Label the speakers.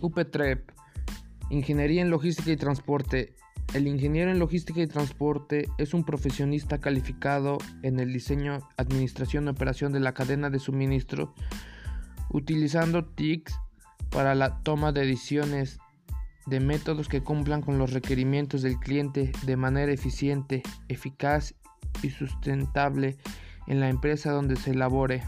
Speaker 1: UPTREP, Ingeniería en Logística y Transporte. El ingeniero en logística y transporte es un profesionista calificado en el diseño, administración y operación de la cadena de suministro, utilizando TICs para la toma de decisiones de métodos que cumplan con los requerimientos del cliente de manera eficiente, eficaz y sustentable en la empresa donde se elabore.